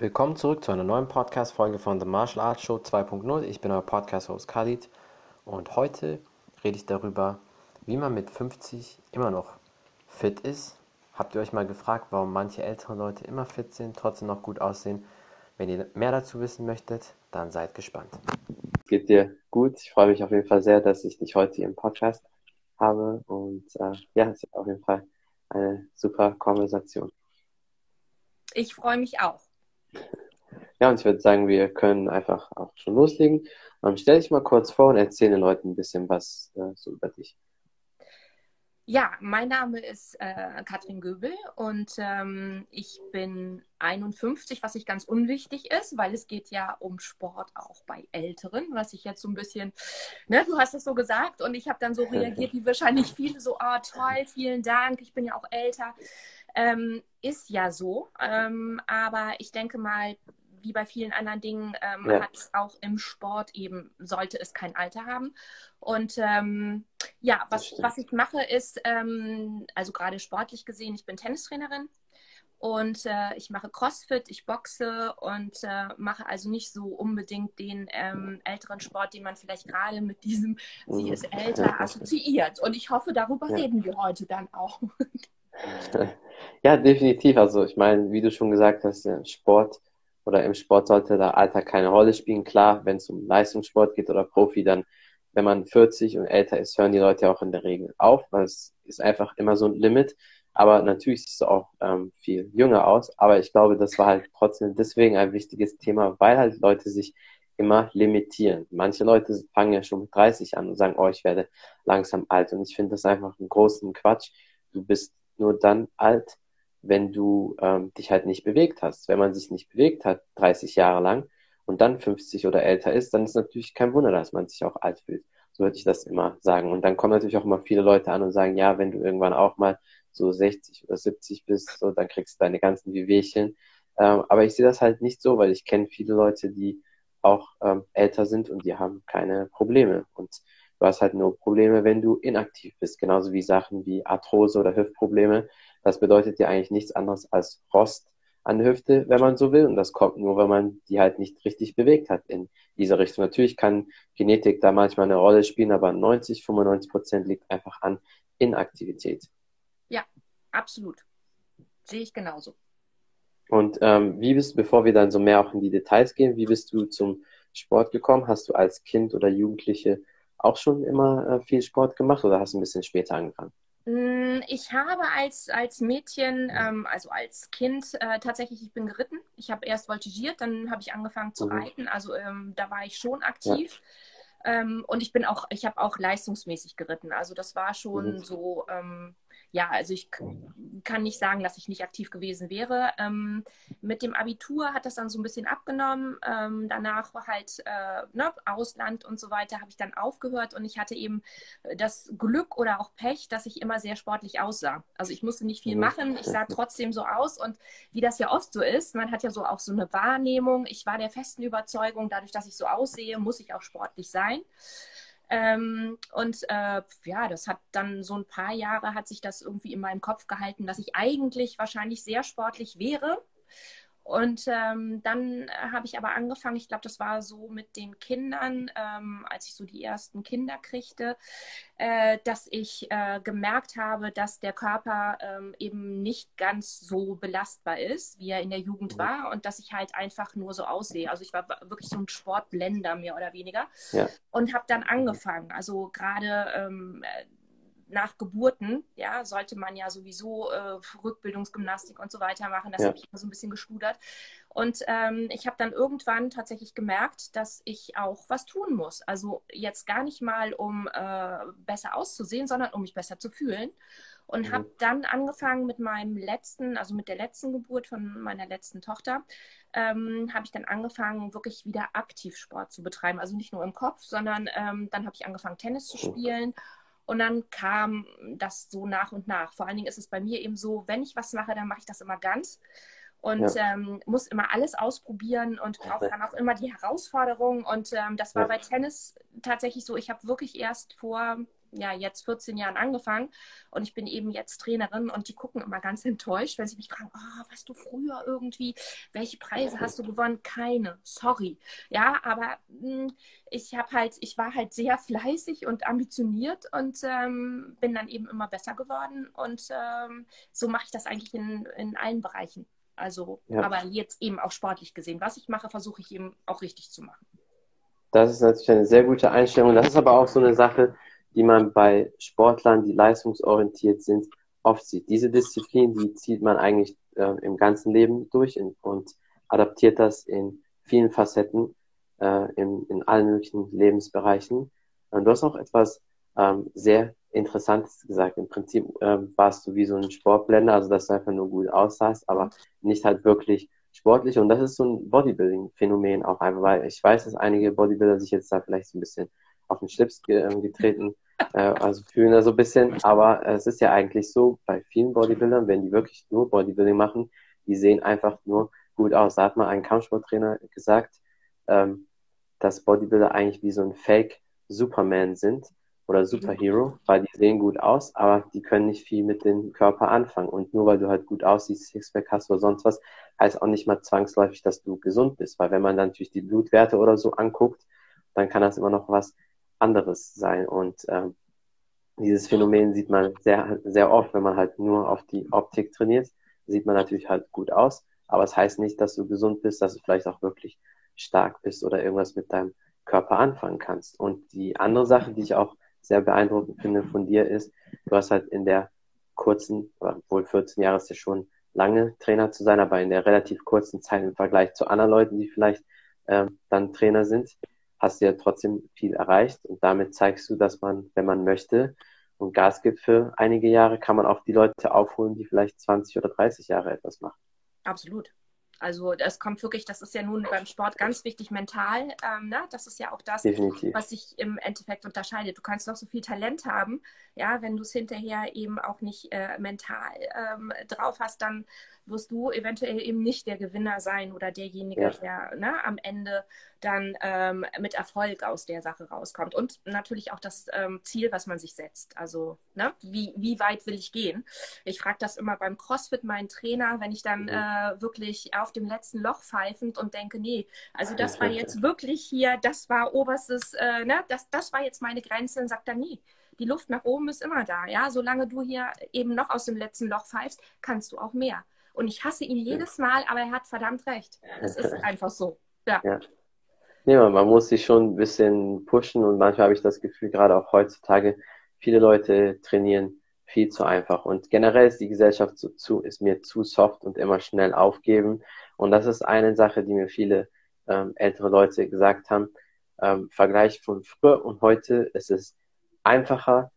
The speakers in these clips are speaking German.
Willkommen zurück zu einer neuen Podcast-Folge von The Martial Arts Show 2.0. Ich bin euer Podcast-Host Khalid und heute rede ich darüber, wie man mit 50 immer noch fit ist. Habt ihr euch mal gefragt, warum manche ältere Leute immer fit sind, trotzdem noch gut aussehen? Wenn ihr mehr dazu wissen möchtet, dann seid gespannt. Geht dir gut? Ich freue mich auf jeden Fall sehr, dass ich dich heute hier im Podcast habe und äh, ja, es ist auf jeden Fall eine super Konversation. Ich freue mich auch. Ja, und ich würde sagen, wir können einfach auch schon loslegen. Ähm, stell dich mal kurz vor und erzähle den Leuten ein bisschen was äh, so über dich. Ja, mein Name ist äh, Katrin Göbel und ähm, ich bin 51, was nicht ganz unwichtig ist, weil es geht ja um Sport auch bei Älteren, was ich jetzt so ein bisschen, ne, du hast es so gesagt und ich habe dann so reagiert, wie wahrscheinlich viele so, ah oh, toll, vielen Dank, ich bin ja auch älter. Ähm, ist ja so, ähm, aber ich denke mal, wie bei vielen anderen Dingen ähm, ja. hat es auch im Sport eben, sollte es kein Alter haben. Und ähm, ja, was, was ich mache ist, ähm, also gerade sportlich gesehen, ich bin Tennistrainerin und äh, ich mache Crossfit, ich boxe und äh, mache also nicht so unbedingt den ähm, älteren Sport, den man vielleicht gerade mit diesem, sie mhm. ist älter, assoziiert. Und ich hoffe, darüber ja. reden wir heute dann auch. Ja, definitiv. Also ich meine, wie du schon gesagt hast, Sport oder im Sport sollte der Alter keine Rolle spielen. Klar, wenn es um Leistungssport geht oder Profi, dann, wenn man 40 und älter ist, hören die Leute auch in der Regel auf, weil es ist einfach immer so ein Limit. Aber natürlich sieht es auch ähm, viel jünger aus. Aber ich glaube, das war halt trotzdem deswegen ein wichtiges Thema, weil halt Leute sich immer limitieren. Manche Leute fangen ja schon mit 30 an und sagen, oh, ich werde langsam alt. Und ich finde das einfach einen großen Quatsch. Du bist nur dann alt, wenn du ähm, dich halt nicht bewegt hast. Wenn man sich nicht bewegt hat, 30 Jahre lang und dann 50 oder älter ist, dann ist natürlich kein Wunder, dass man sich auch alt fühlt. So würde ich das immer sagen. Und dann kommen natürlich auch immer viele Leute an und sagen, ja, wenn du irgendwann auch mal so 60 oder 70 bist, so, dann kriegst du deine ganzen Wehwehchen. Ähm, aber ich sehe das halt nicht so, weil ich kenne viele Leute, die auch ähm, älter sind und die haben keine Probleme. Und du hast halt nur Probleme, wenn du inaktiv bist. Genauso wie Sachen wie Arthrose oder Hüftprobleme. Das bedeutet ja eigentlich nichts anderes als Rost an der Hüfte, wenn man so will. Und das kommt nur, wenn man die halt nicht richtig bewegt hat in dieser Richtung. Natürlich kann Genetik da manchmal eine Rolle spielen, aber 90, 95 Prozent liegt einfach an Inaktivität. Ja, absolut. Sehe ich genauso. Und ähm, wie bist, bevor wir dann so mehr auch in die Details gehen, wie bist du zum Sport gekommen? Hast du als Kind oder Jugendliche auch schon immer äh, viel Sport gemacht oder hast du ein bisschen später angefangen? Mm, ich habe als, als Mädchen, ähm, also als Kind äh, tatsächlich, ich bin geritten. Ich habe erst voltigiert, dann habe ich angefangen zu mhm. reiten. Also ähm, da war ich schon aktiv. Ja. Ähm, und ich bin auch, ich habe auch leistungsmäßig geritten. Also das war schon mhm. so, ähm, ja, also ich kann nicht sagen, dass ich nicht aktiv gewesen wäre. Ähm, mit dem Abitur hat das dann so ein bisschen abgenommen. Ähm, danach war halt äh, ne, Ausland und so weiter, habe ich dann aufgehört und ich hatte eben das Glück oder auch Pech, dass ich immer sehr sportlich aussah. Also ich musste nicht viel mhm. machen, ich sah trotzdem so aus und wie das ja oft so ist, man hat ja so auch so eine Wahrnehmung. Ich war der festen Überzeugung, dadurch, dass ich so aussehe, muss ich auch sportlich sein. Ähm, und äh, ja, das hat dann so ein paar Jahre hat sich das irgendwie in meinem Kopf gehalten, dass ich eigentlich wahrscheinlich sehr sportlich wäre. Und ähm, dann äh, habe ich aber angefangen, ich glaube, das war so mit den Kindern, ähm, als ich so die ersten Kinder kriegte, äh, dass ich äh, gemerkt habe, dass der Körper ähm, eben nicht ganz so belastbar ist, wie er in der Jugend mhm. war und dass ich halt einfach nur so aussehe. Also ich war wirklich so ein Sportblender mehr oder weniger ja. und habe dann angefangen. Also gerade ähm, nach Geburten, ja, sollte man ja sowieso äh, Rückbildungsgymnastik und so weiter machen. Das ja. habe ich immer so ein bisschen geschludert. Und ähm, ich habe dann irgendwann tatsächlich gemerkt, dass ich auch was tun muss. Also jetzt gar nicht mal, um äh, besser auszusehen, sondern um mich besser zu fühlen. Und mhm. habe dann angefangen mit meinem letzten, also mit der letzten Geburt von meiner letzten Tochter, ähm, habe ich dann angefangen, wirklich wieder aktiv Sport zu betreiben. Also nicht nur im Kopf, sondern ähm, dann habe ich angefangen, Tennis zu spielen und dann kam das so nach und nach. Vor allen Dingen ist es bei mir eben so, wenn ich was mache, dann mache ich das immer ganz und ja. ähm, muss immer alles ausprobieren und brauche dann auch immer die Herausforderung. Und ähm, das war ja. bei Tennis tatsächlich so. Ich habe wirklich erst vor ja jetzt 14 Jahren angefangen und ich bin eben jetzt Trainerin und die gucken immer ganz enttäuscht, wenn sie mich fragen, oh, was du früher irgendwie, welche Preise hast du gewonnen? Keine, sorry. Ja, aber mh, hm, ich habe halt, ich war halt sehr fleißig und ambitioniert und ähm, bin dann eben immer besser geworden und ähm, so mache ich das eigentlich in, in allen Bereichen. Also, ja. aber jetzt eben auch sportlich gesehen. Was ich mache, versuche ich eben auch richtig zu machen. Das ist natürlich eine sehr gute Einstellung. Das ist aber auch so eine Sache, die man bei Sportlern, die leistungsorientiert sind, oft sieht. Diese Disziplin, die zieht man eigentlich äh, im ganzen Leben durch in, und adaptiert das in vielen Facetten, äh, in, in allen möglichen Lebensbereichen. Und du hast auch etwas ähm, sehr Interessantes gesagt. Im Prinzip ähm, warst du wie so ein Sportblender, also dass du einfach nur gut aussahst, aber nicht halt wirklich sportlich. Und das ist so ein Bodybuilding-Phänomen auch einfach, weil ich weiß, dass einige Bodybuilder sich jetzt da vielleicht so ein bisschen auf den Schlips ähm, getreten, äh, also fühlen da so ein bisschen. Aber es ist ja eigentlich so, bei vielen Bodybuildern, wenn die wirklich nur Bodybuilding machen, die sehen einfach nur gut aus. Da hat mal ein Kampfsporttrainer gesagt, ähm, dass Bodybuilder eigentlich wie so ein Fake-Superman sind oder Superhero, weil die sehen gut aus, aber die können nicht viel mit dem Körper anfangen. Und nur weil du halt gut aussiehst, Sixpack hast oder sonst was, heißt auch nicht mal zwangsläufig, dass du gesund bist. Weil wenn man dann natürlich die Blutwerte oder so anguckt, dann kann das immer noch was anderes sein. Und ähm, dieses Phänomen sieht man sehr, sehr oft, wenn man halt nur auf die Optik trainiert, sieht man natürlich halt gut aus. Aber es das heißt nicht, dass du gesund bist, dass du vielleicht auch wirklich stark bist oder irgendwas mit deinem Körper anfangen kannst. Und die andere Sache, die ich auch sehr beeindruckend finde von dir ist, du hast halt in der kurzen, wohl 14 Jahre ist ja schon lange Trainer zu sein, aber in der relativ kurzen Zeit im Vergleich zu anderen Leuten, die vielleicht äh, dann Trainer sind, hast du ja trotzdem viel erreicht und damit zeigst du, dass man, wenn man möchte und Gas gibt für einige Jahre, kann man auch die Leute aufholen, die vielleicht 20 oder 30 Jahre etwas machen. Absolut. Also das kommt wirklich, das ist ja nun beim Sport ganz wichtig mental. Ähm, ne? Das ist ja auch das, Definitiv. was sich im Endeffekt unterscheidet. Du kannst noch so viel Talent haben, ja, wenn du es hinterher eben auch nicht äh, mental ähm, drauf hast, dann wirst du eventuell eben nicht der Gewinner sein oder derjenige, ja. der ne, am Ende dann ähm, mit Erfolg aus der Sache rauskommt. Und natürlich auch das ähm, Ziel, was man sich setzt. Also, ne, wie, wie weit will ich gehen? Ich frage das immer beim CrossFit meinen Trainer, wenn ich dann mhm. äh, wirklich auf dem letzten Loch pfeifend und denke, nee, also das war jetzt wirklich hier, das war oberstes, äh, ne, das, das war jetzt meine Grenze, dann sagt er, nee die Luft nach oben ist immer da. Ja, solange du hier eben noch aus dem letzten Loch pfeifst, kannst du auch mehr. Und ich hasse ihn jedes Mal, aber er hat verdammt recht. Es ist einfach so. Ja. ja. Ja, man muss sich schon ein bisschen pushen und manchmal habe ich das Gefühl, gerade auch heutzutage, viele Leute trainieren viel zu einfach. Und generell ist die Gesellschaft so zu, ist mir zu soft und immer schnell aufgeben. Und das ist eine Sache, die mir viele ähm, ältere Leute gesagt haben. Ähm, Vergleich von früher und heute ist es einfacher,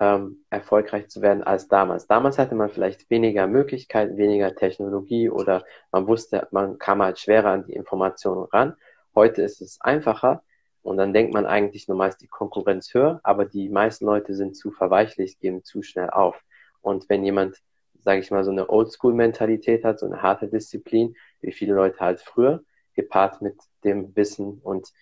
ähm, erfolgreich zu werden als damals. Damals hatte man vielleicht weniger Möglichkeiten, weniger Technologie oder man wusste, man kam halt schwerer an die Informationen ran. Heute ist es einfacher und dann denkt man eigentlich, normal ist die Konkurrenz höher, aber die meisten Leute sind zu verweichlicht, geben zu schnell auf. Und wenn jemand, sage ich mal, so eine Oldschool-Mentalität hat, so eine harte Disziplin, wie viele Leute halt früher, gepaart mit dem Wissen und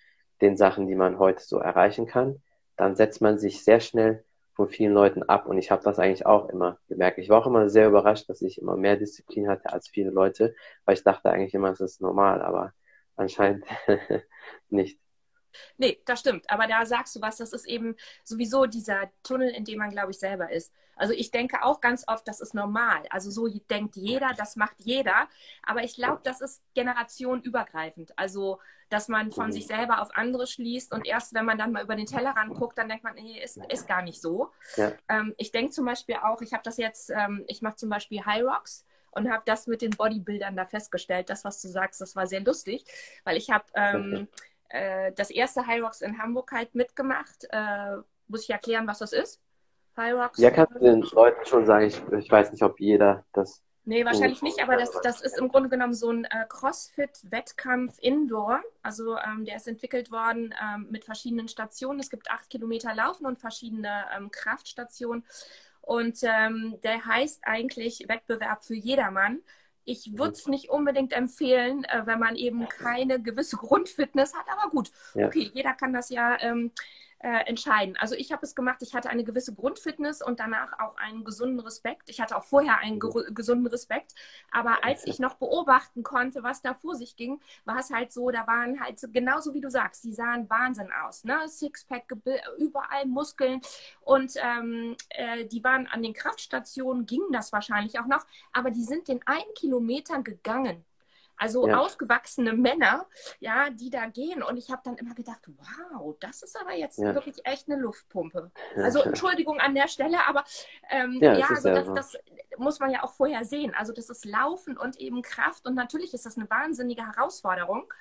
den Sachen, die man heute so erreichen kann, dann setzt man sich sehr schnell von vielen Leuten ab. Und ich habe das eigentlich auch immer gemerkt. Ich war auch immer sehr überrascht, dass ich immer mehr Disziplin hatte als viele Leute, weil ich dachte eigentlich immer, es ist normal, aber anscheinend nicht. Nee, das stimmt. Aber da sagst du was, das ist eben sowieso dieser Tunnel, in dem man, glaube ich, selber ist. Also ich denke auch ganz oft, das ist normal. Also so denkt jeder, das macht jeder. Aber ich glaube, das ist generationenübergreifend. Also, dass man von sich selber auf andere schließt und erst, wenn man dann mal über den Tellerrand guckt, dann denkt man, nee, ist, ist gar nicht so. Ja. Ähm, ich denke zum Beispiel auch, ich habe das jetzt, ähm, ich mache zum Beispiel High Rocks und habe das mit den Bodybuildern da festgestellt. Das, was du sagst, das war sehr lustig, weil ich habe ähm, äh, das erste High Rocks in Hamburg halt mitgemacht. Äh, muss ich erklären, was das ist? High Rocks? Ja, kannst du den Leuten schon sagen. Ich, ich weiß nicht, ob jeder das. Nee, wahrscheinlich nicht, aber das, das ist im Grunde genommen so ein äh, CrossFit-Wettkampf Indoor. Also ähm, der ist entwickelt worden ähm, mit verschiedenen Stationen. Es gibt acht Kilometer Laufen und verschiedene ähm, Kraftstationen. Und ähm, der heißt eigentlich Wettbewerb für jedermann. Ich würde es nicht unbedingt empfehlen, äh, wenn man eben keine gewisse Grundfitness hat. Aber gut, ja. okay, jeder kann das ja ähm, äh, entscheiden. Also ich habe es gemacht, ich hatte eine gewisse Grundfitness und danach auch einen gesunden Respekt. Ich hatte auch vorher einen ge gesunden Respekt, aber als ich noch beobachten konnte, was da vor sich ging, war es halt so, da waren halt genauso wie du sagst, die sahen Wahnsinn aus, ne? Sixpack, überall Muskeln und ähm, äh, die waren an den Kraftstationen, ging das wahrscheinlich auch noch, aber die sind den einen Kilometer gegangen. Also ja. ausgewachsene Männer, ja, die da gehen. Und ich habe dann immer gedacht, wow, das ist aber jetzt ja. wirklich echt eine Luftpumpe. Also Entschuldigung an der Stelle, aber ähm, ja, ja also das, das, muss man ja auch vorher sehen. Also das ist Laufen und eben Kraft. Und natürlich ist das eine wahnsinnige Herausforderung.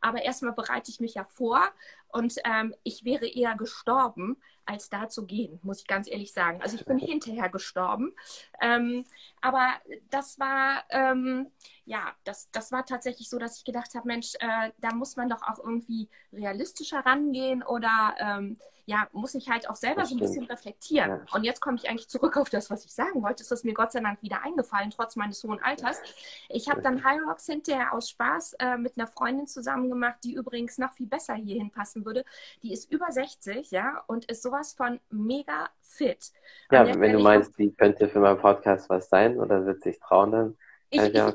Aber erstmal bereite ich mich ja vor und ähm, ich wäre eher gestorben, als da zu gehen, muss ich ganz ehrlich sagen. Also ich bin hinterher gestorben. Ähm, aber das war, ähm, ja, das, das war tatsächlich so, dass ich gedacht habe, Mensch, äh, da muss man doch auch irgendwie realistischer rangehen oder ähm, ja, muss ich halt auch selber das so ein bisschen reflektieren. Ja. Und jetzt komme ich eigentlich zurück auf das, was ich sagen wollte. Es ist mir Gott sei Dank wieder eingefallen, trotz meines hohen Alters. Ich habe dann High Rocks hinterher aus Spaß äh, mit einer Freundin zusammen gemacht, die übrigens noch viel besser hierhin passen würde. Die ist über 60, ja, und ist sowas von mega fit. Ja, wenn du meinst, die könnte für meinen Podcast was sein oder wird sich trauen, dann ich, ja,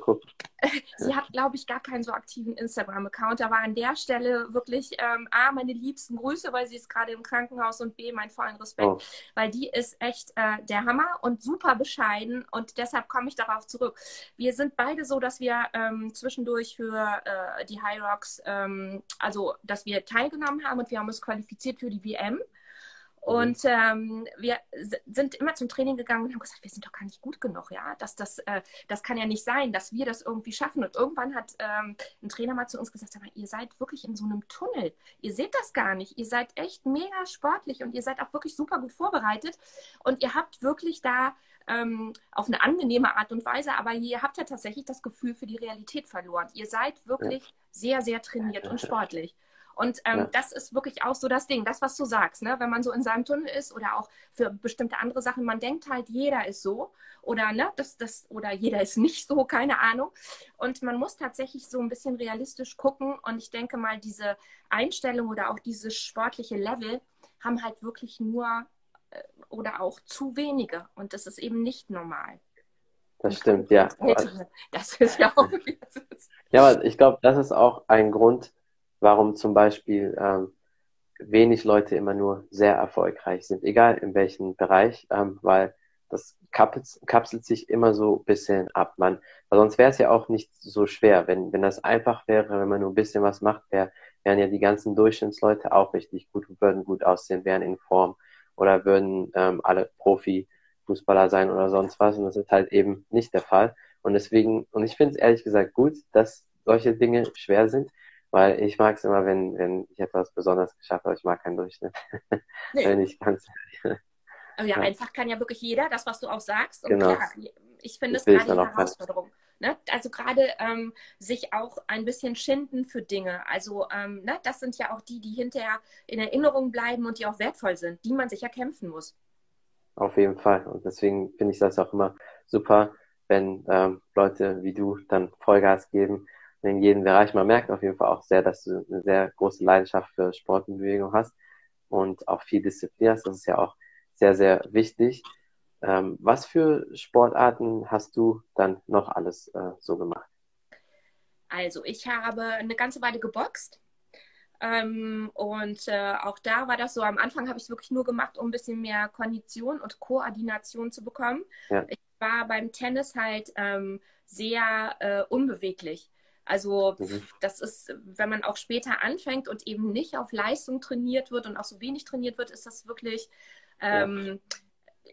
sie hat, glaube ich, gar keinen so aktiven Instagram-Account. Aber an der Stelle wirklich ähm, A, meine liebsten Grüße, weil sie ist gerade im Krankenhaus und B, mein vollen Respekt, oh. weil die ist echt äh, der Hammer und super bescheiden und deshalb komme ich darauf zurück. Wir sind beide so, dass wir ähm, zwischendurch für äh, die High Rocks, ähm, also dass wir teilgenommen haben und wir haben uns qualifiziert für die WM. Und ähm, wir sind immer zum Training gegangen und haben gesagt, wir sind doch gar nicht gut genug, ja. Das, das, äh, das kann ja nicht sein, dass wir das irgendwie schaffen. Und irgendwann hat ähm, ein Trainer mal zu uns gesagt, aber ihr seid wirklich in so einem Tunnel. Ihr seht das gar nicht. Ihr seid echt mega sportlich und ihr seid auch wirklich super gut vorbereitet. Und ihr habt wirklich da ähm, auf eine angenehme Art und Weise, aber ihr habt ja tatsächlich das Gefühl für die Realität verloren. Ihr seid wirklich sehr, sehr trainiert und sportlich. Und ähm, ja. das ist wirklich auch so das Ding, das, was du sagst, ne? wenn man so in seinem Tunnel ist oder auch für bestimmte andere Sachen, man denkt halt, jeder ist so oder ne, das, das, oder jeder ist nicht so, keine Ahnung. Und man muss tatsächlich so ein bisschen realistisch gucken. Und ich denke mal, diese Einstellung oder auch dieses sportliche Level haben halt wirklich nur äh, oder auch zu wenige. Und das ist eben nicht normal. Das stimmt, ja. Das ist ja auch. ja, aber ich glaube, das ist auch ein Grund, warum zum Beispiel ähm, wenig Leute immer nur sehr erfolgreich sind, egal in welchem Bereich, ähm, weil das kapselt, sich immer so ein bisschen ab. Man, weil sonst wäre es ja auch nicht so schwer. Wenn, wenn das einfach wäre, wenn man nur ein bisschen was macht, wär, wären ja die ganzen Durchschnittsleute auch richtig gut, würden gut aussehen, wären in Form oder würden ähm, alle Profi-Fußballer sein oder sonst was. Und das ist halt eben nicht der Fall. Und deswegen, und ich finde es ehrlich gesagt gut, dass solche Dinge schwer sind, weil ich mag es immer, wenn, wenn ich etwas besonders geschafft habe. Ich mag keinen Durchschnitt. Nee. wenn ich ganz ja, ja, einfach kann ja wirklich jeder, das, was du auch sagst. Und genau. klar, ich finde es gerade eine Herausforderung. Ne? Also gerade ähm, sich auch ein bisschen schinden für Dinge. Also ähm, ne? das sind ja auch die, die hinterher in Erinnerung bleiben und die auch wertvoll sind, die man sich erkämpfen muss. Auf jeden Fall. Und deswegen finde ich das auch immer super, wenn ähm, Leute wie du dann Vollgas geben in jedem Bereich. Man merkt auf jeden Fall auch sehr, dass du eine sehr große Leidenschaft für Sport und Bewegung hast und auch viel Disziplin hast. Das ist ja auch sehr, sehr wichtig. Ähm, was für Sportarten hast du dann noch alles äh, so gemacht? Also, ich habe eine ganze Weile geboxt. Ähm, und äh, auch da war das so, am Anfang habe ich es wirklich nur gemacht, um ein bisschen mehr Kondition und Koordination zu bekommen. Ja. Ich war beim Tennis halt ähm, sehr äh, unbeweglich. Also mhm. das ist, wenn man auch später anfängt und eben nicht auf Leistung trainiert wird und auch so wenig trainiert wird, ist das wirklich, ähm,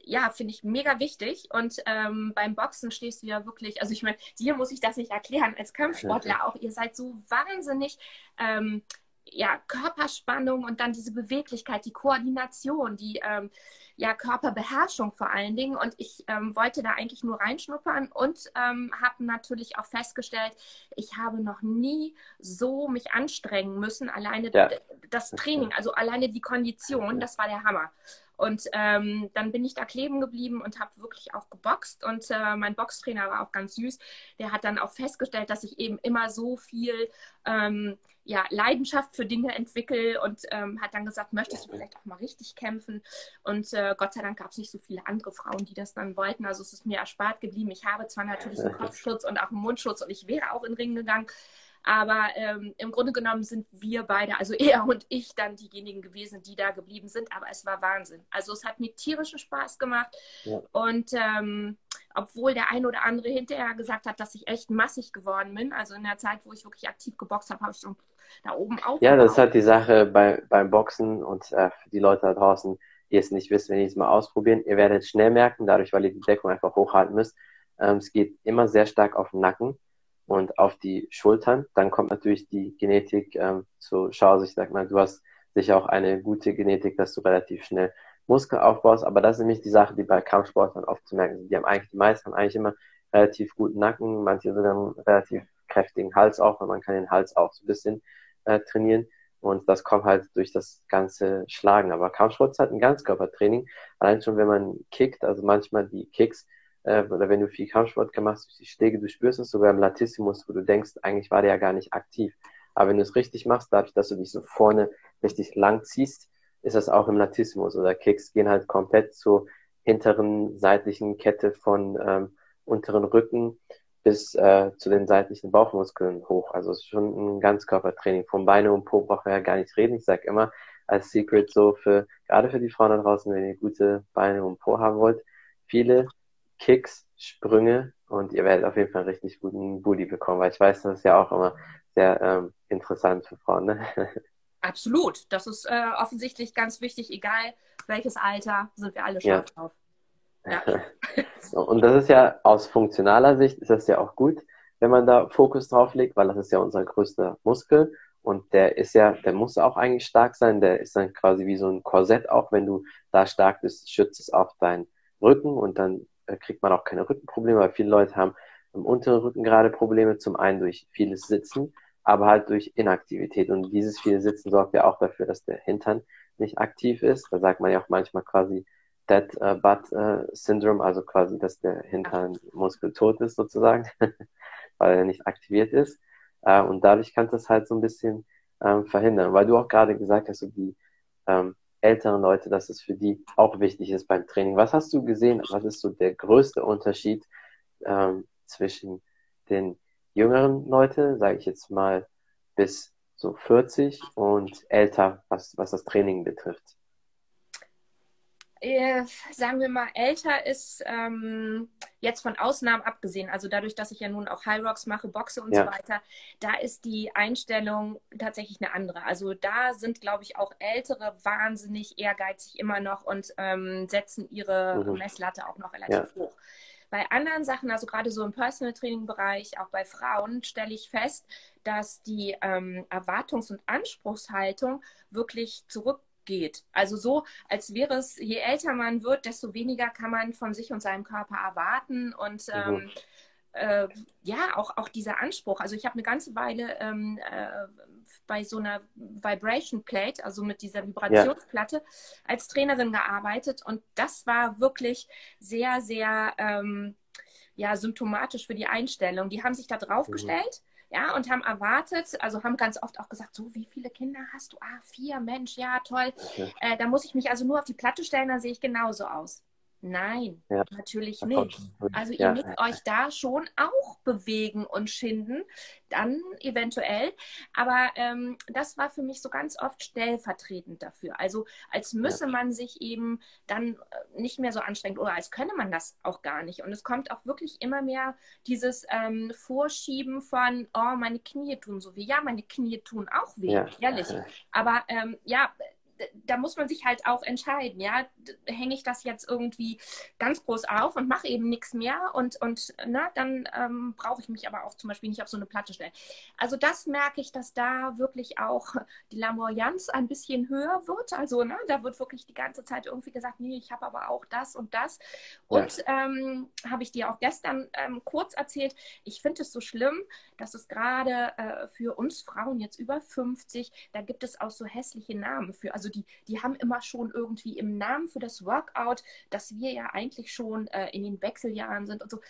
ja, ja finde ich mega wichtig. Und ähm, beim Boxen stehst du ja wirklich, also ich meine, dir muss ich das nicht erklären, als Kampfsportler auch, ihr seid so wahnsinnig ähm, ja, Körperspannung und dann diese Beweglichkeit, die Koordination, die ähm, ja, Körperbeherrschung vor allen Dingen. Und ich ähm, wollte da eigentlich nur reinschnuppern und ähm, habe natürlich auch festgestellt, ich habe noch nie so mich anstrengen müssen. Alleine ja. Das Training, also alleine die Kondition, das war der Hammer. Und ähm, dann bin ich da kleben geblieben und habe wirklich auch geboxt. Und äh, mein Boxtrainer war auch ganz süß. Der hat dann auch festgestellt, dass ich eben immer so viel ähm, ja, Leidenschaft für Dinge entwickle und ähm, hat dann gesagt, möchtest du vielleicht auch mal richtig kämpfen? Und äh, Gott sei Dank gab es nicht so viele andere Frauen, die das dann wollten. Also es ist mir erspart geblieben. Ich habe zwar natürlich einen Kopfschutz und auch einen Mundschutz und ich wäre auch in den Ring gegangen, aber ähm, im Grunde genommen sind wir beide, also er und ich, dann diejenigen gewesen, die da geblieben sind. Aber es war Wahnsinn. Also es hat mir tierischen Spaß gemacht. Ja. Und ähm, obwohl der ein oder andere hinterher gesagt hat, dass ich echt massig geworden bin, also in der Zeit, wo ich wirklich aktiv geboxt habe, habe ich schon da oben auf. Ja, das ist halt die Sache bei, beim Boxen und äh, für die Leute da draußen, die es nicht wissen, wenn die es mal ausprobieren, ihr werdet schnell merken, dadurch, weil ihr die Deckung einfach hochhalten müsst, ähm, es geht immer sehr stark auf den Nacken und auf die Schultern. Dann kommt natürlich die Genetik ähm, zur Schau. Also ich sag mal, du hast sicher auch eine gute Genetik, dass du relativ schnell Muskeln aufbaust. Aber das ist nämlich die Sache, die bei Kampfsportlern oft zu merken sind. Die haben eigentlich, die meisten haben eigentlich immer relativ guten Nacken, manche sogar einen relativ kräftigen Hals auch, weil man kann den Hals auch so ein bisschen äh, trainieren. Und das kommt halt durch das ganze Schlagen. Aber Kampfsport ist halt ein Ganzkörpertraining. Allein schon, wenn man kickt, also manchmal die Kicks, äh, oder wenn du viel Kampfsport gemacht hast, die Schläge, du spürst es sogar im Latissimus, wo du denkst, eigentlich war der ja gar nicht aktiv. Aber wenn du es richtig machst, dadurch, dass du dich so vorne richtig lang ziehst, ist das auch im Latissimus oder Kicks gehen halt komplett zur hinteren seitlichen Kette von ähm, unteren Rücken bis äh, zu den seitlichen Bauchmuskeln hoch. Also es ist schon ein Ganzkörpertraining. Vom Beine und Po brauchen wir ja gar nicht reden. Ich sage immer als Secret so für, gerade für die Frauen da draußen, wenn ihr gute Beine und Po haben wollt, viele Kicks, Sprünge und ihr werdet auf jeden Fall einen richtig guten Booty bekommen, weil ich weiß, das ist ja auch immer sehr ähm, interessant für Frauen. Ne? Absolut. Das ist äh, offensichtlich ganz wichtig, egal welches Alter, sind wir alle scharf ja. drauf. Ja. und das ist ja aus funktionaler Sicht ist das ja auch gut, wenn man da Fokus drauf legt, weil das ist ja unser größter Muskel und der ist ja, der muss auch eigentlich stark sein, der ist dann quasi wie so ein Korsett, auch wenn du da stark bist, schützt es auch deinen Rücken und dann kriegt man auch keine Rückenprobleme, weil viele Leute haben im unteren Rücken gerade Probleme, zum einen durch vieles Sitzen, aber halt durch Inaktivität. Und dieses viele Sitzen sorgt ja auch dafür, dass der Hintern nicht aktiv ist. Da sagt man ja auch manchmal quasi Dead uh, Butt uh, Syndrome, also quasi, dass der Hinternmuskel tot ist sozusagen, weil er nicht aktiviert ist. Und dadurch kannst du es halt so ein bisschen ähm, verhindern. Weil du auch gerade gesagt hast, so die ähm, älteren Leute, dass es für die auch wichtig ist beim Training. Was hast du gesehen? Was ist so der größte Unterschied ähm, zwischen den jüngeren Leuten, sage ich jetzt mal, bis so 40 und älter, was, was das Training betrifft? Äh, sagen wir mal, älter ist, ähm, jetzt von Ausnahmen abgesehen, also dadurch, dass ich ja nun auch High Rocks mache, Boxe und ja. so weiter, da ist die Einstellung tatsächlich eine andere. Also da sind, glaube ich, auch Ältere wahnsinnig ehrgeizig immer noch und ähm, setzen ihre mhm. Messlatte auch noch relativ ja. hoch. Bei anderen Sachen, also gerade so im Personal Training Bereich, auch bei Frauen, stelle ich fest, dass die ähm, Erwartungs- und Anspruchshaltung wirklich zurück geht. Also so, als wäre es, je älter man wird, desto weniger kann man von sich und seinem Körper erwarten und mhm. ähm, äh, ja, auch, auch dieser Anspruch. Also ich habe eine ganze Weile ähm, äh, bei so einer Vibration Plate, also mit dieser Vibrationsplatte, ja. als Trainerin gearbeitet und das war wirklich sehr, sehr ähm, ja, symptomatisch für die Einstellung. Die haben sich da draufgestellt. Mhm ja, und haben erwartet, also haben ganz oft auch gesagt, so, wie viele Kinder hast du? Ah, vier, Mensch, ja, toll. Okay. Äh, da muss ich mich also nur auf die Platte stellen, dann sehe ich genauso aus. Nein, ja. natürlich nicht. Also ihr ja. müsst euch da schon auch bewegen und schinden, dann eventuell. Aber ähm, das war für mich so ganz oft stellvertretend dafür. Also als müsse ja. man sich eben dann äh, nicht mehr so anstrengen oder als könne man das auch gar nicht. Und es kommt auch wirklich immer mehr dieses ähm, Vorschieben von, oh, meine Knie tun so weh. Ja, meine Knie tun auch weh, ehrlich. Aber ähm, ja, da muss man sich halt auch entscheiden, ja, hänge ich das jetzt irgendwie ganz groß auf und mache eben nichts mehr und, und na, dann ähm, brauche ich mich aber auch zum Beispiel nicht auf so eine Platte stellen. Also das merke ich, dass da wirklich auch die Lamoyanz ein bisschen höher wird. Also ne, da wird wirklich die ganze Zeit irgendwie gesagt, nee, ich habe aber auch das und das. Und ja. ähm, habe ich dir auch gestern ähm, kurz erzählt, ich finde es so schlimm, dass es gerade äh, für uns Frauen jetzt über 50, da gibt es auch so hässliche Namen für. Also die, die haben immer schon irgendwie im Namen für das Workout, dass wir ja eigentlich schon äh, in den Wechseljahren sind und so.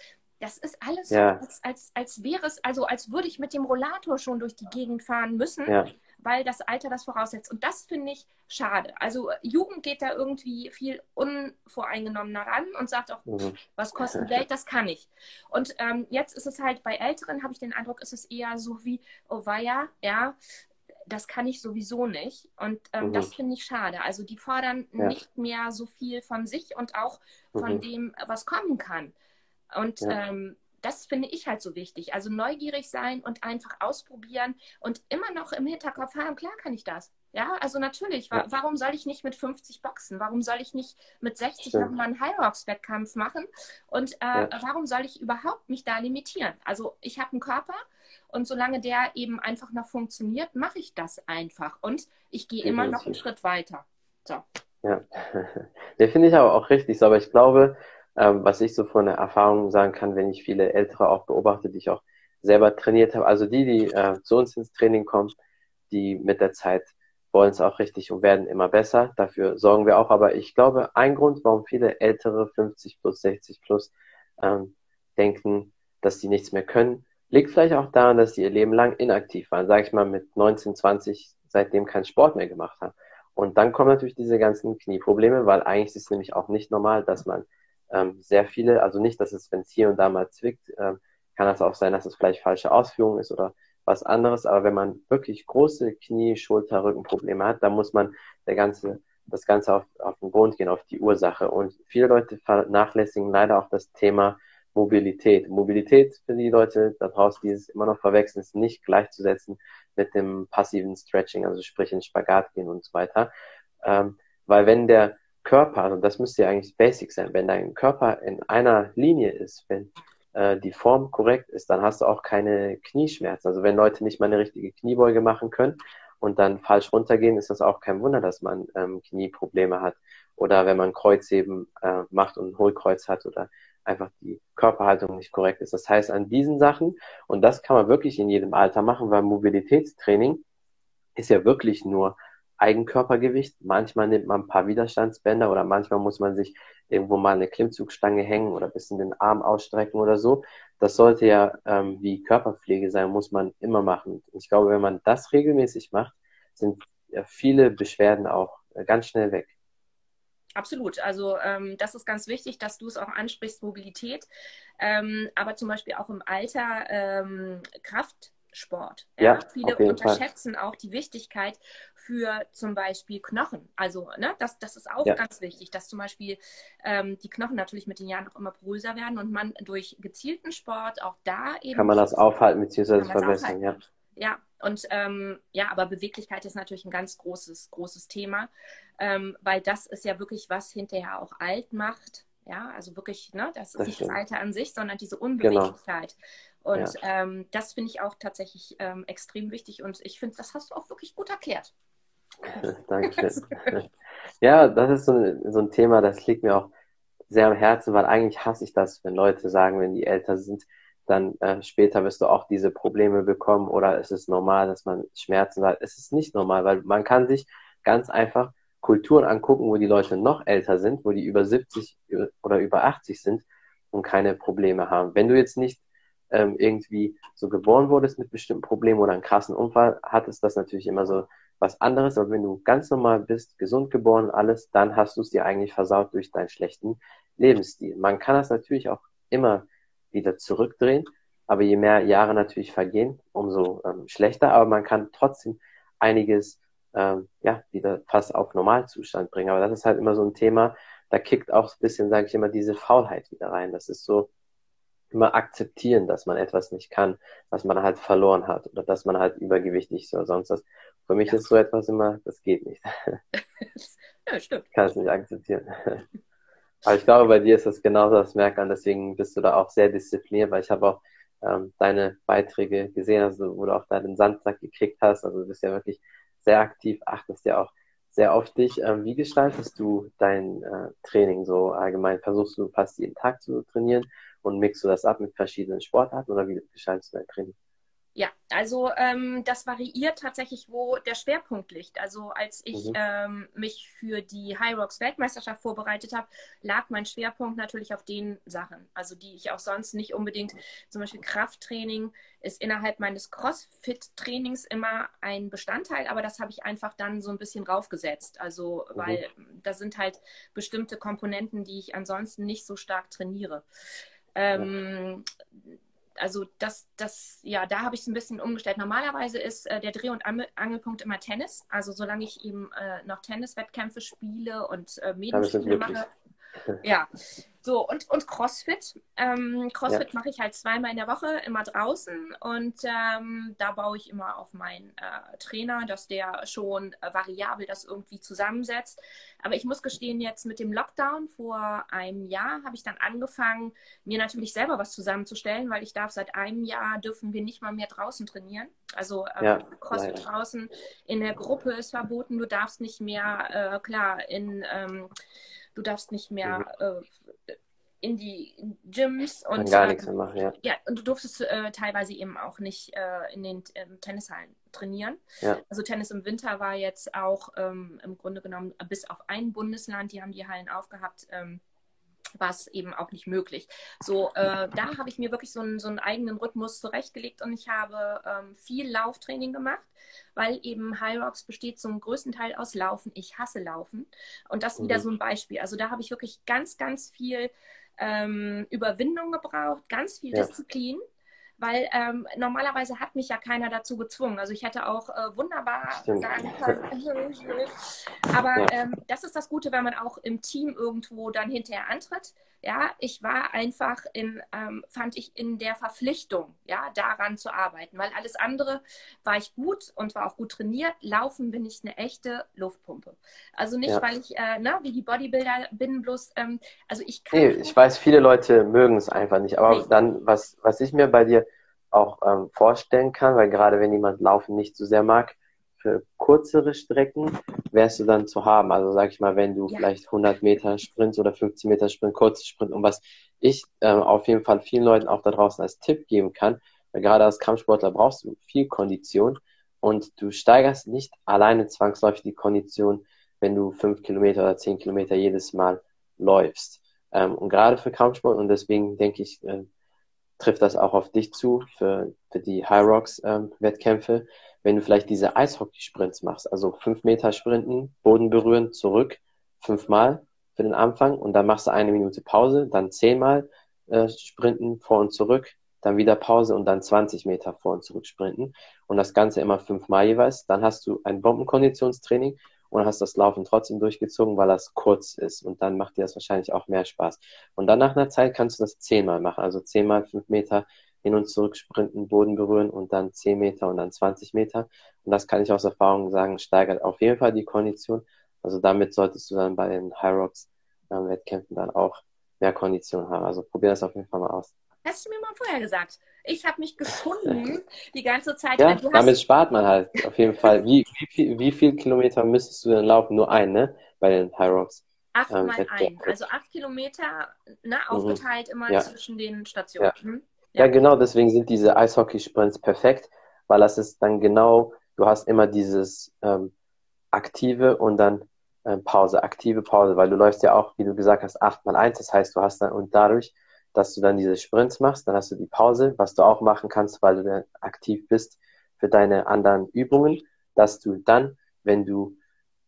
Das ist alles ja. so, als, als, als wäre es, also als würde ich mit dem Rollator schon durch die Gegend fahren müssen, ja. weil das Alter das voraussetzt. Und das finde ich schade. Also Jugend geht da irgendwie viel unvoreingenommener ran und sagt auch, mhm. was kostet Geld, das kann ich. Und ähm, jetzt ist es halt bei Älteren, habe ich den Eindruck, ist es eher so wie, oh weia, ja, das kann ich sowieso nicht. Und ähm, mhm. das finde ich schade. Also die fordern ja. nicht mehr so viel von sich und auch von mhm. dem, was kommen kann. Und ja. ähm, das finde ich halt so wichtig. Also neugierig sein und einfach ausprobieren und immer noch im Hinterkopf haben, klar kann ich das. Ja, also natürlich, wa ja. warum soll ich nicht mit 50 boxen? Warum soll ich nicht mit 60 nochmal einen High Rocks Wettkampf machen? Und äh, ja. warum soll ich überhaupt mich da limitieren? Also ich habe einen Körper und solange der eben einfach noch funktioniert, mache ich das einfach. Und ich gehe immer noch einen Schritt weiter. So. Ja, der finde ich aber auch richtig so. Aber ich glaube, ähm, was ich so von der Erfahrung sagen kann, wenn ich viele Ältere auch beobachte, die ich auch selber trainiert habe. Also die, die äh, zu uns ins Training kommen, die mit der Zeit wollen es auch richtig und werden immer besser. Dafür sorgen wir auch. Aber ich glaube, ein Grund, warum viele Ältere 50 plus, 60 plus ähm, denken, dass sie nichts mehr können, liegt vielleicht auch daran, dass sie ihr Leben lang inaktiv waren. Sag ich mal mit 19, 20 seitdem keinen Sport mehr gemacht haben. Und dann kommen natürlich diese ganzen Knieprobleme, weil eigentlich ist es nämlich auch nicht normal, dass man ähm, sehr viele, also nicht, dass es, wenn es hier und da mal zwickt, ähm, kann das auch sein, dass es vielleicht falsche Ausführung ist oder was anderes. Aber wenn man wirklich große Knie, Schulter, Rückenprobleme hat, dann muss man der ganze, das Ganze auf, auf den Grund gehen, auf die Ursache. Und viele Leute vernachlässigen leider auch das Thema Mobilität. Mobilität für die Leute da draußen, die es immer noch verwechseln, ist nicht gleichzusetzen mit dem passiven Stretching, also sprich in Spagat gehen und so weiter. Ähm, weil wenn der Körper, also das müsste ja eigentlich basic sein, wenn dein Körper in einer Linie ist, wenn äh, die Form korrekt ist, dann hast du auch keine Knieschmerzen. Also wenn Leute nicht mal eine richtige Kniebeuge machen können und dann falsch runtergehen, ist das auch kein Wunder, dass man ähm, Knieprobleme hat. Oder wenn man Kreuzheben äh, macht und ein Hohlkreuz hat oder einfach die Körperhaltung nicht korrekt ist. Das heißt, an diesen Sachen, und das kann man wirklich in jedem Alter machen, weil Mobilitätstraining ist ja wirklich nur Eigenkörpergewicht. Manchmal nimmt man ein paar Widerstandsbänder oder manchmal muss man sich irgendwo mal eine Klimmzugstange hängen oder ein bisschen den Arm ausstrecken oder so. Das sollte ja ähm, wie Körperpflege sein, muss man immer machen. Ich glaube, wenn man das regelmäßig macht, sind viele Beschwerden auch äh, ganz schnell weg. Absolut. Also ähm, das ist ganz wichtig, dass du es auch ansprichst, Mobilität. Ähm, aber zum Beispiel auch im Alter ähm, Kraft Sport. Ja, viele unterschätzen Fall. auch die Wichtigkeit für zum Beispiel Knochen. Also, ne, das, das ist auch ja. ganz wichtig, dass zum Beispiel ähm, die Knochen natürlich mit den Jahren noch immer größer werden und man durch gezielten Sport auch da eben. Kann man das aufhalten bzw. verbessern, ja. Ja, und ähm, ja, aber Beweglichkeit ist natürlich ein ganz großes, großes Thema, ähm, weil das ist ja wirklich, was hinterher auch alt macht. Ja, also wirklich, ne, das ist das nicht stimmt. das Alter an sich, sondern diese genau. Unbeweglichkeit. Genau. Und ja. ähm, das finde ich auch tatsächlich ähm, extrem wichtig und ich finde, das hast du auch wirklich gut erklärt. Dankeschön. ja, das ist so ein, so ein Thema, das liegt mir auch sehr am Herzen, weil eigentlich hasse ich das, wenn Leute sagen, wenn die älter sind, dann äh, später wirst du auch diese Probleme bekommen oder ist es normal, dass man Schmerzen hat. Es ist nicht normal, weil man kann sich ganz einfach Kulturen angucken, wo die Leute noch älter sind, wo die über 70 oder über 80 sind und keine Probleme haben. Wenn du jetzt nicht ähm, irgendwie so geboren wurdest mit bestimmten Problemen oder einen krassen Unfall, hat es das natürlich immer so was anderes. Aber wenn du ganz normal bist, gesund geboren, alles, dann hast du es dir eigentlich versaut durch deinen schlechten Lebensstil. Man kann das natürlich auch immer wieder zurückdrehen, aber je mehr Jahre natürlich vergehen, umso ähm, schlechter. Aber man kann trotzdem einiges ähm, ja wieder fast auf Normalzustand bringen. Aber das ist halt immer so ein Thema. Da kickt auch ein bisschen, sage ich immer, diese Faulheit wieder rein. Das ist so, immer akzeptieren, dass man etwas nicht kann, was man halt verloren hat oder dass man halt übergewichtig ist oder sonst was. Für mich ja. ist so etwas immer, das geht nicht. ja, stimmt. Ich kann es nicht akzeptieren. Aber ich glaube, bei dir ist das genauso das Merkern, deswegen bist du da auch sehr diszipliniert, weil ich habe auch ähm, deine Beiträge gesehen, also wo du auch da den Sandsack gekriegt hast. Also du bist ja wirklich sehr aktiv, achtest ja auch sehr auf dich. Ähm, wie gestaltest du dein äh, Training so allgemein? Versuchst du fast jeden Tag zu trainieren und mixt du das ab mit verschiedenen Sportarten oder wie gestaltest du dein Training? Ja, also ähm, das variiert tatsächlich, wo der Schwerpunkt liegt. Also als ich mhm. ähm, mich für die High Rocks Weltmeisterschaft vorbereitet habe, lag mein Schwerpunkt natürlich auf den Sachen, also die ich auch sonst nicht unbedingt, zum Beispiel Krafttraining ist innerhalb meines CrossFit-Trainings immer ein Bestandteil, aber das habe ich einfach dann so ein bisschen raufgesetzt. Also mhm. weil da sind halt bestimmte Komponenten, die ich ansonsten nicht so stark trainiere. Ähm, also das, das, ja, da habe ich es ein bisschen umgestellt. Normalerweise ist äh, der Dreh- und Angelpunkt immer Tennis. Also solange ich eben äh, noch Tenniswettkämpfe spiele und äh, Medienspiele mache. Ja, so, und, und CrossFit. Ähm, CrossFit ja. mache ich halt zweimal in der Woche, immer draußen. Und ähm, da baue ich immer auf meinen äh, Trainer, dass der schon äh, variabel das irgendwie zusammensetzt. Aber ich muss gestehen, jetzt mit dem Lockdown vor einem Jahr habe ich dann angefangen, mir natürlich selber was zusammenzustellen, weil ich darf seit einem Jahr dürfen wir nicht mal mehr draußen trainieren. Also ähm, ja, CrossFit leider. draußen in der Gruppe ist verboten. Du darfst nicht mehr, äh, klar, in ähm, du darfst nicht mehr mhm. äh, in die Gyms und Kann gar nichts mehr machen, ja. Ja, und du durftest äh, teilweise eben auch nicht äh, in den ähm, Tennishallen trainieren. Ja. Also Tennis im Winter war jetzt auch ähm, im Grunde genommen bis auf ein Bundesland, die haben die Hallen aufgehabt. Ähm, war es eben auch nicht möglich. So, äh, da habe ich mir wirklich so einen, so einen eigenen Rhythmus zurechtgelegt und ich habe ähm, viel Lauftraining gemacht, weil eben High Rocks besteht zum größten Teil aus Laufen. Ich hasse Laufen und das ist wieder mhm. so ein Beispiel. Also da habe ich wirklich ganz, ganz viel ähm, Überwindung gebraucht, ganz viel ja. Disziplin weil ähm, normalerweise hat mich ja keiner dazu gezwungen. Also ich hätte auch äh, wunderbar Stimmt. sagen können, aber ähm, das ist das Gute, wenn man auch im Team irgendwo dann hinterher antritt. Ja, ich war einfach in, ähm, fand ich in der Verpflichtung, ja, daran zu arbeiten, weil alles andere war ich gut und war auch gut trainiert. Laufen bin ich eine echte Luftpumpe. Also nicht, ja. weil ich, äh, ne, wie die Bodybuilder bin, bloß, ähm, also ich kann. Nee, ich weiß, viele Leute mögen es einfach nicht, aber nee. dann, was, was ich mir bei dir auch ähm, vorstellen kann, weil gerade wenn jemand Laufen nicht so sehr mag, für kürzere Strecken wärst du dann zu haben. Also sag ich mal, wenn du ja. vielleicht 100 Meter Sprint oder 50 Meter Sprint, kurze Sprint und was ich ähm, auf jeden Fall vielen Leuten auch da draußen als Tipp geben kann, weil gerade als Kampfsportler brauchst du viel Kondition und du steigerst nicht alleine zwangsläufig die Kondition, wenn du 5 Kilometer oder 10 Kilometer jedes Mal läufst. Ähm, und gerade für Kampfsport und deswegen denke ich, äh, trifft das auch auf dich zu für, für die High Rocks ähm, Wettkämpfe. Wenn du vielleicht diese Eishockey-Sprints machst, also fünf Meter sprinten, Boden berühren, zurück, fünfmal für den Anfang und dann machst du eine Minute Pause, dann zehnmal äh, sprinten, vor und zurück, dann wieder Pause und dann 20 Meter vor und zurück sprinten und das Ganze immer fünfmal jeweils. Dann hast du ein Bombenkonditionstraining und hast das Laufen trotzdem durchgezogen, weil das kurz ist und dann macht dir das wahrscheinlich auch mehr Spaß. Und dann nach einer Zeit kannst du das zehnmal machen, also zehnmal fünf Meter hin und zurück sprinten, Boden berühren und dann zehn Meter und dann 20 Meter. Und das kann ich aus Erfahrung sagen, steigert auf jeden Fall die Kondition. Also damit solltest du dann bei den High Rocks äh, Wettkämpfen dann auch mehr Kondition haben. Also probier das auf jeden Fall mal aus. Hast du mir mal vorher gesagt. Ich habe mich gefunden die ganze Zeit. Ja, damit spart man halt auf jeden Fall. Wie, wie, viel, wie viel Kilometer müsstest du denn laufen? Nur ein, ne? Bei den High Rocks. Acht ähm, mal ein. Also acht Kilometer ne, mhm. aufgeteilt immer ja. zwischen den Stationen. Ja. Mhm. Ja. genau, deswegen sind diese Eishockey-Sprints perfekt, weil das ist dann genau, du hast immer dieses ähm, aktive und dann ähm, Pause, aktive Pause, weil du läufst ja auch, wie du gesagt hast, acht mal eins. Das heißt, du hast dann und dadurch dass du dann diese Sprints machst, dann hast du die Pause, was du auch machen kannst, weil du dann aktiv bist für deine anderen Übungen, dass du dann, wenn du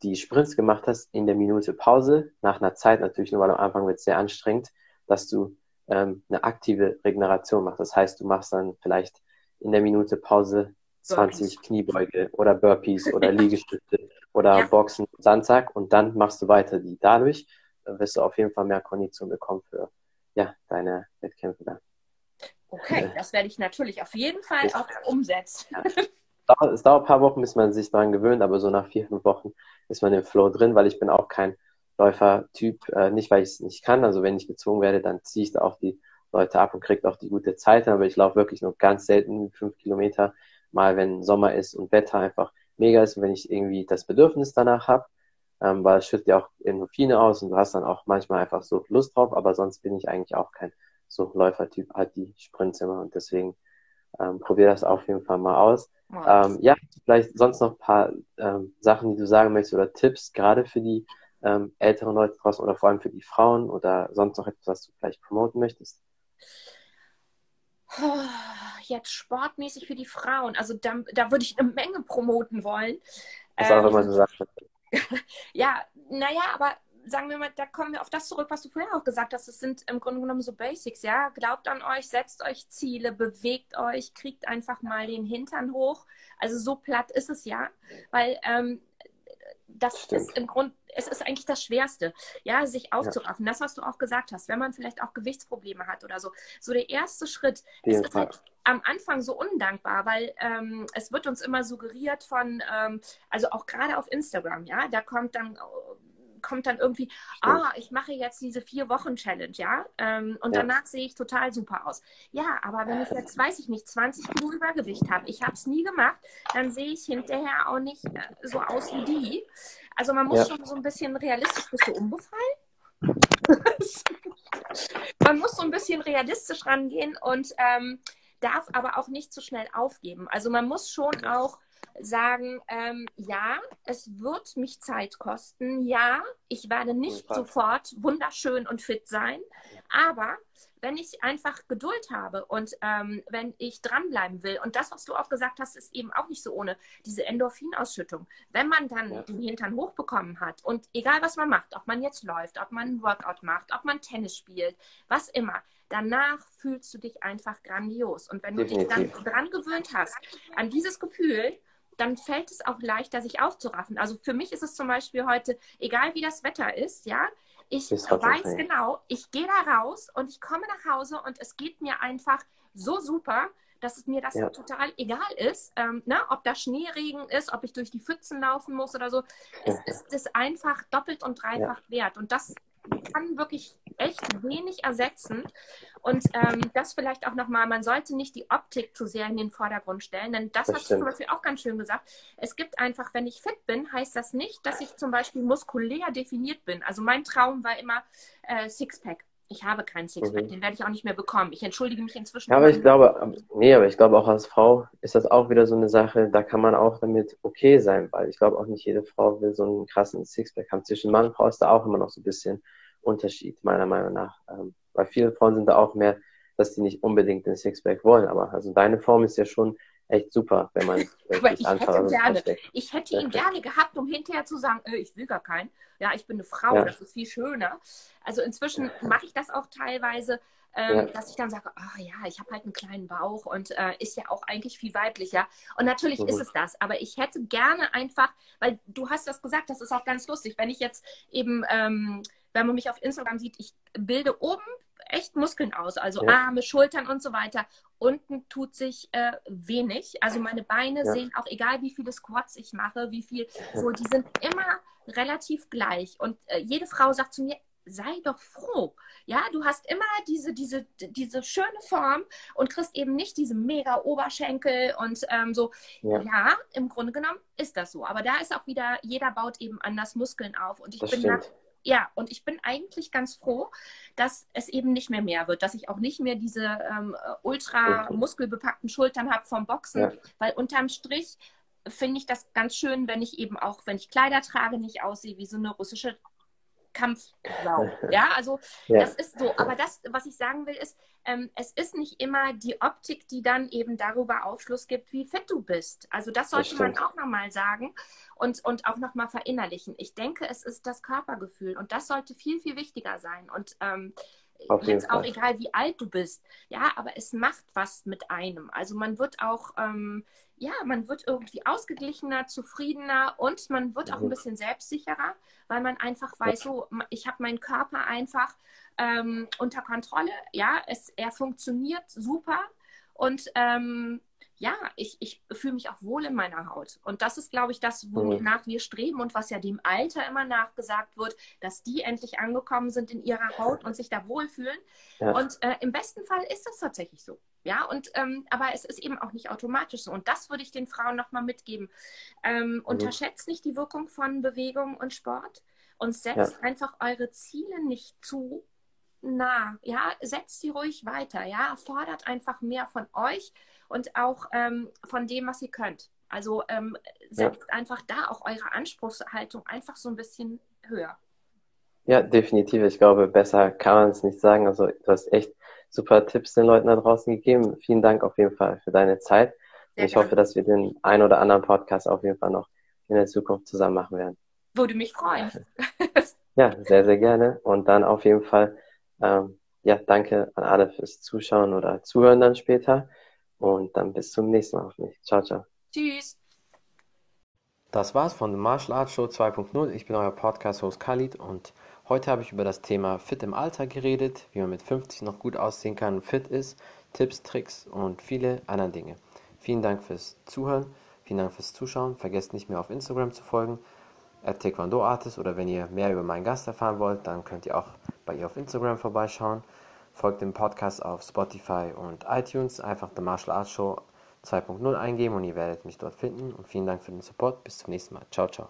die Sprints gemacht hast, in der Minute Pause, nach einer Zeit natürlich nur, weil am Anfang wird es sehr anstrengend, dass du ähm, eine aktive Regeneration machst. Das heißt, du machst dann vielleicht in der Minute Pause 20 Burpees. Kniebeuge oder Burpees oder Liegestütze oder ja. Boxen, Sandsack und dann machst du weiter die. Dadurch wirst du auf jeden Fall mehr Kondition bekommen für ja, deine Wettkämpfe dann. Okay, das werde ich natürlich auf jeden Fall auch umsetzen. dauert- es dauert ein paar Wochen, bis man sich daran gewöhnt, aber so nach vier, fünf Wochen ist man im Flow drin, weil ich bin auch kein Läufertyp, äh, nicht weil ich es nicht kann. Also wenn ich gezwungen werde, dann ziehe ich da auch die Leute ab und kriege auch die gute Zeit, aber ich laufe wirklich nur ganz selten fünf Kilometer, mal wenn Sommer ist und Wetter einfach mega ist und wenn ich irgendwie das Bedürfnis danach habe, ähm, weil es schüttet ja auch Endorphine aus und du hast dann auch manchmal einfach so Lust drauf, aber sonst bin ich eigentlich auch kein so Läufertyp, halt die Sprints immer und deswegen ähm, probier das auf jeden Fall mal aus. Ähm, ja, vielleicht sonst noch ein paar ähm, Sachen, die du sagen möchtest oder Tipps, gerade für die ähm, älteren Leute draußen oder vor allem für die Frauen oder sonst noch etwas, was du vielleicht promoten möchtest? Jetzt sportmäßig für die Frauen. Also da, da würde ich eine Menge promoten wollen. Was auch Ähm, immer du sagst. Ja, naja, aber sagen wir mal, da kommen wir auf das zurück, was du vorher auch gesagt hast. Das sind im Grunde genommen so Basics, ja. Glaubt an euch, setzt euch Ziele, bewegt euch, kriegt einfach mal den Hintern hoch. Also so platt ist es ja, weil ähm, das Stimmt. ist im Grund, es ist eigentlich das Schwerste, ja, sich aufzuraffen. Das, was du auch gesagt hast, wenn man vielleicht auch Gewichtsprobleme hat oder so. So der erste Schritt, es ist halt am Anfang so undankbar, weil ähm, es wird uns immer suggeriert von, ähm, also auch gerade auf Instagram, ja, da kommt dann kommt dann irgendwie, Stimmt. ah, ich mache jetzt diese vier Wochen Challenge, ja, ähm, und Ja. danach sehe ich total super aus. Ja, aber wenn ich jetzt, weiß ich nicht, 20 Kilo Übergewicht habe, ich habe es nie gemacht, dann sehe ich hinterher auch nicht äh, so aus wie die. Also man muss Ja. schon so ein bisschen realistisch, bist du umgefallen? man muss so ein bisschen realistisch rangehen und ähm, darf aber auch nicht zu schnell aufgeben. Also man muss schon auch sagen, ähm, ja, es wird mich Zeit kosten, ja, ich werde nicht Fall. sofort wunderschön und fit sein, aber wenn ich einfach Geduld habe und ähm, wenn ich dranbleiben will, und das, was du auch gesagt hast, ist eben auch nicht so ohne diese Endorphinausschüttung. Wenn man dann Ja. den Hintern hochbekommen hat und egal was man macht, ob man jetzt läuft, ob man einen Workout macht, ob man Tennis spielt, was immer, danach fühlst du dich einfach grandios. Und wenn du dich Definitiv. dann dran gewöhnt hast, an dieses Gefühl, dann fällt es auch leichter, sich aufzuraffen. Also für mich ist es zum Beispiel heute, egal wie das Wetter ist, ja, ich weiß genau, ich gehe da raus und ich komme nach Hause und es geht mir einfach so super, dass es mir das Ja. total egal ist, ähm, ne? ob da Schneeregen ist, ob ich durch die Pfützen laufen muss oder so. Es ist es einfach doppelt und dreifach wert. Und das kann wirklich echt wenig ersetzen. Und ähm, das vielleicht auch nochmal, man sollte nicht die Optik zu sehr in den Vordergrund stellen, denn das, Das hast du zum. Beispiel auch ganz schön gesagt. Es gibt einfach, wenn ich fit bin, heißt das nicht, dass ich zum Beispiel muskulär definiert bin. Also mein Traum war immer äh, Sixpack. Ich habe keinen Sixpack, Mhm. den werde ich auch nicht mehr bekommen. Ich entschuldige mich inzwischen. Ja, aber ich glaube, ähm, nee, aber ich glaube auch als Frau ist das auch wieder so eine Sache, da kann man auch damit okay sein, weil ich glaube auch nicht jede Frau will so einen krassen Sixpack haben. Zwischen Mann und Frau ist da auch immer noch so ein bisschen Unterschied, meiner Meinung nach. Ähm, weil viele Frauen sind da auch mehr, dass die nicht unbedingt den Sixpack wollen, aber also deine Form ist ja schon echt super, wenn man Aber ich hätte gerne, ich hätte ihn gerne gehabt, um hinterher zu sagen, äh, ich will gar keinen. Ja, ich bin eine Frau, Ja. das ist viel schöner. Also inzwischen mache ich das auch teilweise, ähm, Ja. dass ich dann sage, ach ja, ich habe halt einen kleinen Bauch und äh, ist ja auch eigentlich viel weiblicher. Und natürlich Mhm. ist es das, aber ich hätte gerne einfach, weil du hast das gesagt, das ist auch ganz lustig, wenn ich jetzt eben, ähm, wenn man mich auf Instagram sieht, ich bilde oben echt Muskeln aus, also Ja. Arme, Schultern und so weiter. Unten tut sich äh, wenig. Also meine Beine Ja. sehen auch, egal wie viele Squats ich mache, wie viel, so, die sind immer relativ gleich. Und äh, jede Frau sagt zu mir, sei doch froh. Ja, du hast immer diese, diese, diese schöne Form und kriegst eben nicht diese mega Oberschenkel und ähm, so. Ja. Ja. im Grunde genommen ist das so. Aber da ist auch wieder, jeder baut eben anders Muskeln auf. Und ich Das bin da stimmt. Ja, und ich bin eigentlich ganz froh, dass es eben nicht mehr mehr wird, dass ich auch nicht mehr diese ähm, ultra Mhm. muskelbepackten Schultern habe vom Boxen, Ja. weil unterm Strich finde ich das ganz schön, wenn ich eben auch, wenn ich Kleider trage, nicht aussehe wie so eine russische Kampfsau. Ja, also Ja. das ist so. Aber das, was ich sagen will, ist, ähm, es ist nicht immer die Optik, die dann eben darüber Aufschluss gibt, wie fit du bist. Also das sollte man stimmt. auch nochmal sagen und, und auch nochmal verinnerlichen. Ich denke, es ist das Körpergefühl und das sollte viel, viel wichtiger sein. Und ähm, jetzt auch egal, wie alt du bist. Ja, aber es macht was mit einem. Also man wird auch, ähm, ja, man wird irgendwie ausgeglichener, zufriedener und man wird auch ein Mhm. bisschen selbstsicherer, weil man einfach weiß, so, ich habe meinen Körper einfach ähm, unter Kontrolle. Ja, es, er funktioniert super und ähm, ja, ich, ich fühle mich auch wohl in meiner Haut. Und das ist, glaube ich, das, wonach wir streben und was ja dem Alter immer nachgesagt wird, dass die endlich angekommen sind in ihrer Haut und sich da wohlfühlen. Ja. Und äh, im besten Fall ist das tatsächlich so. Ja, und ähm, aber es ist eben auch nicht automatisch so. Und das würde ich den Frauen nochmal mitgeben. Ähm, mhm. Unterschätzt nicht die Wirkung von Bewegung und Sport und setzt ja. einfach eure Ziele nicht zu nah. Ja, setzt sie ruhig weiter. Ja, fordert einfach mehr von euch und auch ähm, von dem, was ihr könnt. Also ähm, setzt ja. einfach da auch eure Anspruchshaltung einfach so ein bisschen höher. Ja, definitiv. Ich glaube, besser kann man es nicht sagen. Also du hast echt super Tipps den Leuten da draußen gegeben. Vielen Dank auf jeden Fall für deine Zeit. Und ich hoffe, dass wir den ein oder anderen Podcast auf jeden Fall noch in der Zukunft zusammen machen werden. Würde mich freuen. ja, sehr, sehr gerne. Und dann auf jeden Fall, ähm, ja, danke an alle fürs Zuschauen oder Zuhören dann später. Und dann bis zum nächsten Mal auf mich. Ciao, ciao. Tschüss. Das war's von The Martial Arts Show 2.0. Ich bin euer Podcast-Host Khalid und heute habe ich über das Thema Fit im Alter geredet, wie man mit 50 noch gut aussehen kann und fit ist, Tipps, Tricks und viele andere Dinge. Vielen Dank fürs Zuhören, vielen Dank fürs Zuschauen. Vergesst nicht mehr auf Instagram zu folgen, at Taekwondo Artist oder wenn ihr mehr über meinen Gast erfahren wollt, dann könnt ihr auch bei ihr auf Instagram vorbeischauen. Folgt dem Podcast auf Spotify und iTunes. Einfach The Martial Arts Show 2.0 eingeben und ihr werdet mich dort finden. Und vielen Dank für den Support. Bis zum nächsten Mal. Ciao, ciao.